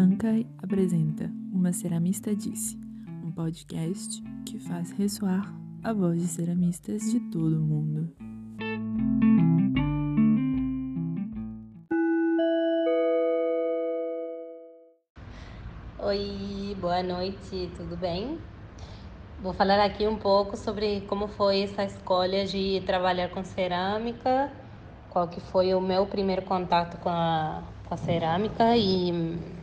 Mancai apresenta Uma Ceramista Disse, um podcast que faz ressoar a voz de ceramistas de todo o mundo. Oi, boa noite, tudo bem? Vou falar aqui um pouco sobre como foi essa escolha de trabalhar com cerâmica, qual que foi o meu primeiro contato com a, com a cerâmica e,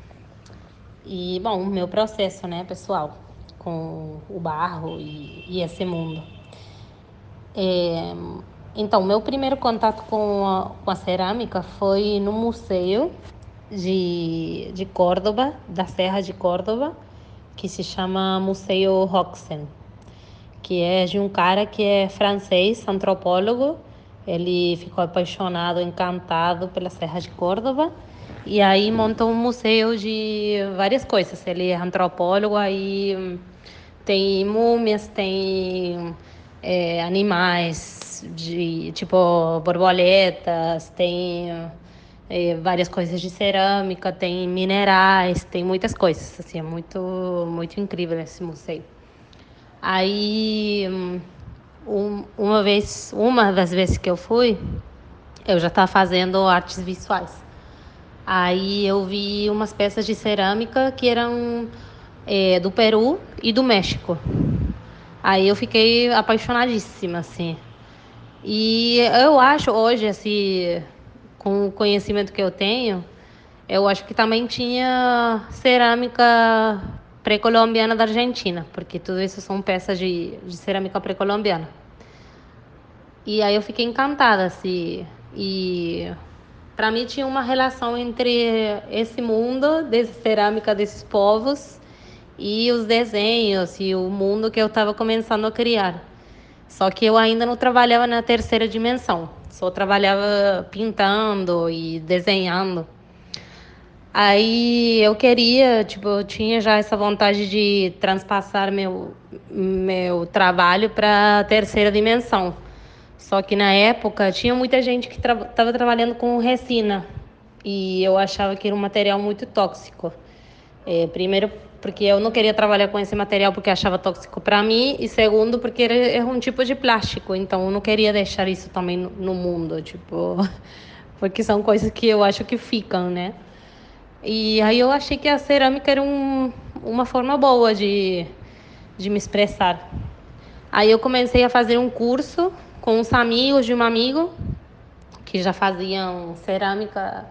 e, bom, o meu processo, né, pessoal, com o barro e, e esse mundo. É, então, meu primeiro contato com a, com a cerâmica foi no museu de, de Córdoba, da Serra de Córdoba, que se chama Museu Roxen, que é de um cara que é francês, antropólogo. Ele ficou apaixonado, encantado pela Serra de Córdoba e aí montou um museu de várias coisas. Ele é antropólogo, aí tem múmias, tem é, animais de tipo borboletas, tem é, várias coisas de cerâmica, tem minerais, tem muitas coisas, assim, é muito, muito incrível esse museu. Aí, um, uma vez, uma das vezes que eu fui, eu já estava fazendo artes visuais. Aí eu vi umas peças de cerâmica que eram é, do Peru e do México. Aí eu fiquei apaixonadíssima, assim. E eu acho hoje, assim, com o conhecimento que eu tenho, eu acho que também tinha cerâmica pré-colombiana da Argentina, porque tudo isso são peças de, de cerâmica pré-colombiana. E aí eu fiquei encantada, assim, e para mim tinha uma relação entre esse mundo de cerâmica desses povos e os desenhos e o mundo que eu estava começando a criar. Só que eu ainda não trabalhava na terceira dimensão, só trabalhava pintando e desenhando. Aí eu queria, tipo, eu tinha já essa vontade de transpassar meu, meu trabalho para a terceira dimensão. Só que na época tinha muita gente que estava tra trabalhando com resina. E eu achava que era um material muito tóxico. É, primeiro porque eu não queria trabalhar com esse material porque achava tóxico para mim. E segundo porque era, era, um tipo de plástico. Então eu não queria deixar isso também no, no, mundo tipo porque são coisas que eu acho que ficam né? E aí eu achei que a cerâmica era um, uma forma boa de de me expressar. Aí eu comecei a fazer um curso com uns amigos de um amigo que já faziam cerâmica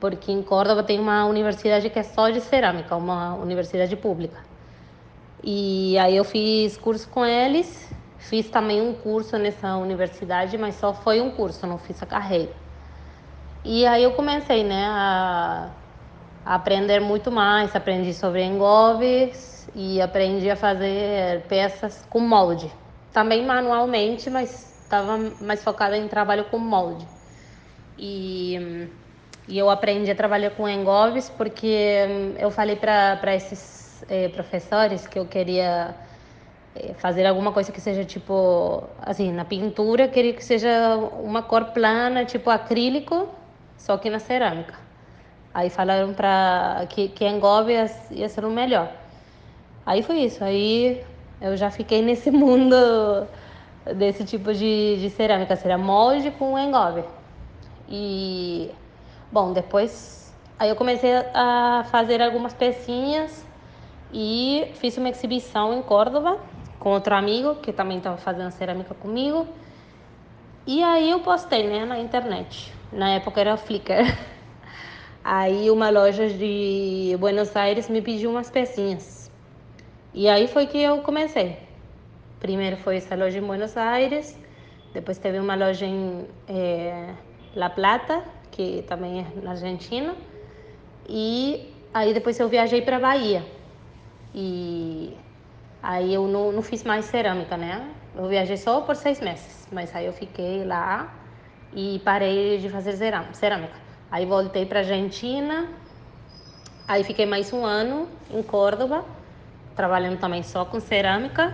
porque em Córdoba tem uma universidade que é só de cerâmica, uma universidade pública. E aí eu fiz curso com eles, fiz também um curso nessa universidade, mas só foi um curso, não fiz a carreira. E aí eu comecei, né, a, a aprender muito mais, aprendi sobre engolves e aprendi a fazer peças com molde. Também manualmente, mas estava mais focada em trabalho com molde. E e eu aprendi a trabalhar com engolves porque hum, eu falei para esses eh, professores que eu queria eh, fazer alguma coisa que seja tipo assim na pintura queria que seja uma cor plana tipo acrílico só que na cerâmica aí falaram para que que engolve ia, ia ser o melhor aí foi isso aí eu já fiquei nesse mundo desse tipo de, de cerâmica será molde com engolve e Bom, depois aí eu comecei a fazer algumas pecinhas e fiz uma exibição em Córdoba com outro amigo que também estava fazendo cerâmica comigo. E aí eu postei, né, na internet. Na época era Flickr. Aí uma loja de Buenos Aires me pediu umas pecinhas. E aí foi que eu comecei. Primeiro foi essa loja em Buenos Aires, depois teve uma loja em é, La Plata, que também é na Argentina. E aí depois eu viajei para Bahia. E aí eu não, não fiz mais cerâmica, né? Eu viajei só por seis meses, mas aí eu fiquei lá e parei de fazer cerâmica. Aí voltei para Argentina, aí fiquei mais um ano em Córdoba, trabalhando também só com cerâmica,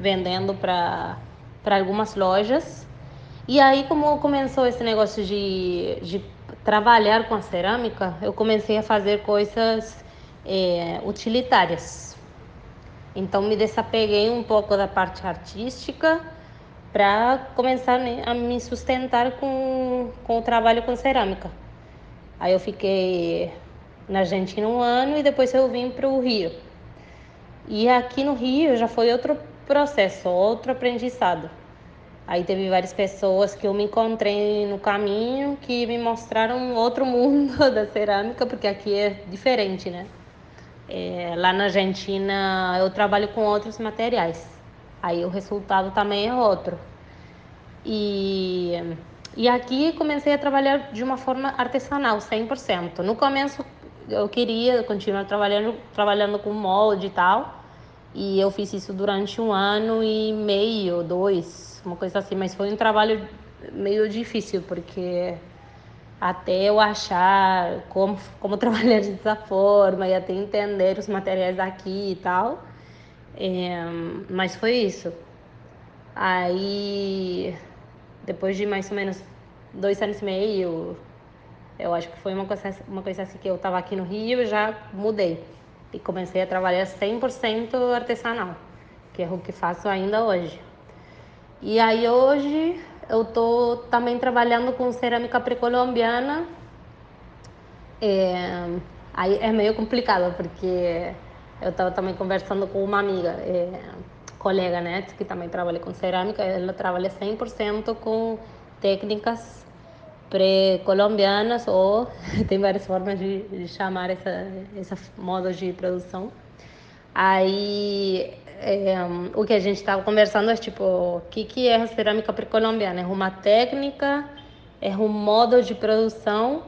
vendendo para algumas lojas. E aí, como começou esse negócio de, de trabalhar com a cerâmica, eu comecei a fazer coisas é, utilitárias. Então me desapeguei um pouco da parte artística para começar né, a me sustentar com, com o trabalho com cerâmica. Aí eu fiquei na Argentina um ano e depois eu vim para o Rio. E aqui no Rio já foi outro processo, outro aprendizado. Aí teve várias pessoas que eu me encontrei no caminho que me mostraram outro mundo da cerâmica, porque aqui é diferente, né? É, lá na Argentina eu trabalho com outros materiais, aí o resultado também é outro. E, e aqui comecei a trabalhar de uma forma artesanal, 100%. No começo eu queria continuar trabalhando, trabalhando com molde e tal, e eu fiz isso durante um ano e meio, dois, uma coisa assim, mas foi um trabalho meio difícil, porque até eu achar como, como trabalhar dessa forma e até entender os materiais daqui e tal. É, mas foi isso. Aí, depois de mais ou menos dois anos e meio, eu acho que foi uma coisa, uma coisa assim que eu estava aqui no Rio já mudei. E comecei a trabalhar 100% artesanal, que é o que faço ainda hoje. E aí hoje eu estou também trabalhando com cerâmica precolombiana. É, aí é meio complicado, porque eu estava também conversando com uma amiga, é, colega, né, que também trabalha com cerâmica. Ela trabalha 100% com técnicas pré-colombianas ou tem várias formas de, de chamar essa, essa modo de produção. Aí é, o que a gente estava conversando é tipo, o que, que é a cerâmica pré-colombiana? É uma técnica, é um modo de produção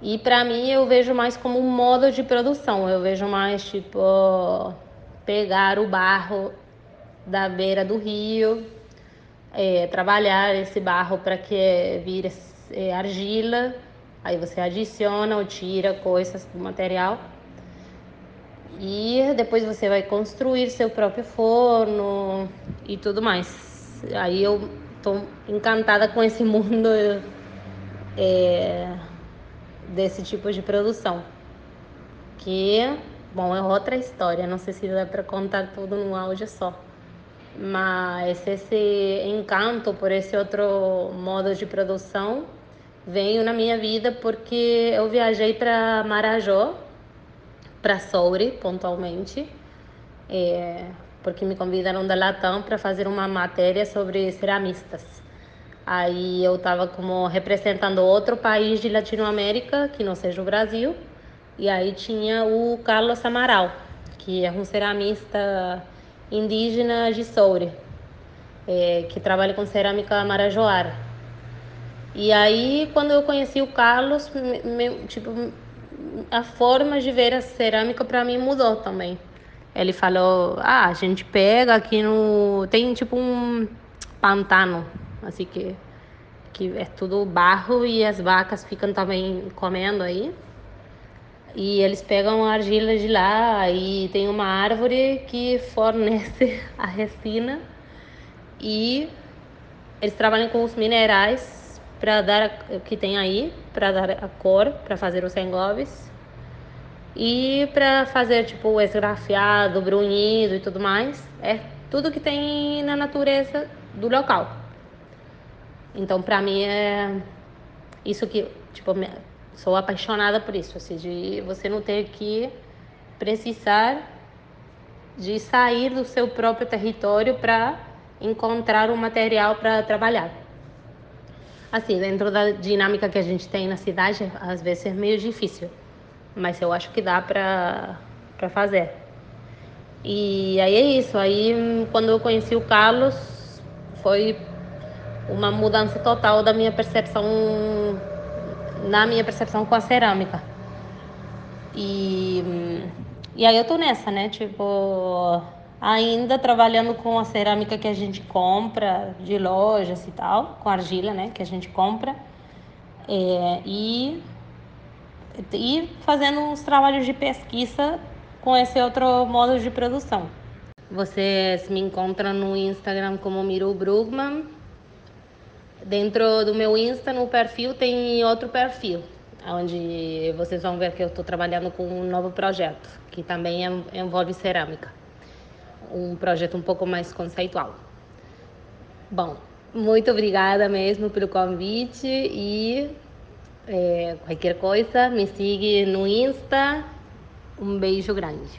e para mim eu vejo mais como um modo de produção. Eu vejo mais tipo pegar o barro da beira do rio, é, trabalhar esse barro para que vire é, argila, aí você adiciona ou tira coisas do material e depois você vai construir seu próprio forno e tudo mais. Aí eu tô encantada com esse mundo é, desse tipo de produção. Que, bom, é outra história, não sei se dá para contar tudo num áudio só. Mas esse encanto por esse outro modo de produção veio na minha vida porque eu viajei para Marajó para Souri, pontualmente, é, porque me convidaram da Latam para fazer uma matéria sobre ceramistas. Aí eu estava como representando outro país de Latinoamérica, que não seja o Brasil, e aí tinha o Carlos Amaral, que é um ceramista indígena de Soure, é, que trabalha com cerâmica marajoara. E aí, quando eu conheci o Carlos, tipo, a forma de ver a cerâmica para mim mudou também. Ele falou: "Ah, a gente pega aqui no tem tipo um pantano, assim que que é tudo barro e as vacas ficam também comendo aí. E eles pegam a argila de lá e tem uma árvore que fornece a resina e eles trabalham com os minerais para dar o que tem aí, para dar a cor, para fazer os engoves e para fazer tipo o esgrafiado, brunhido e tudo mais. É tudo que tem na natureza do local. Então, para mim é isso que tipo sou apaixonada por isso, assim, de você não ter que precisar de sair do seu próprio território para encontrar um material para trabalhar. Assim, dentro da dinâmica que a gente tem na cidade, às vezes é meio difícil, mas eu acho que dá para fazer. E aí é isso. Aí quando eu conheci o Carlos, foi uma mudança total da minha percepção na minha percepção com a cerâmica. E e aí eu tô nessa, né? Tipo, ainda trabalhando com a cerâmica que a gente compra de lojas e tal, com argila, né, que a gente compra, é, e, e fazendo uns trabalhos de pesquisa com esse outro modo de produção. Vocês me encontram no Instagram como Miru Brugman. Dentro do meu Insta, no perfil, tem outro perfil. onde vocês vão ver que eu estou trabalhando com um novo projeto, que também envolve cerâmica. Um projeto um pouco mais conceitual. Bom, muito obrigada mesmo pelo convite e é, qualquer coisa me siga no Insta. Um beijo grande.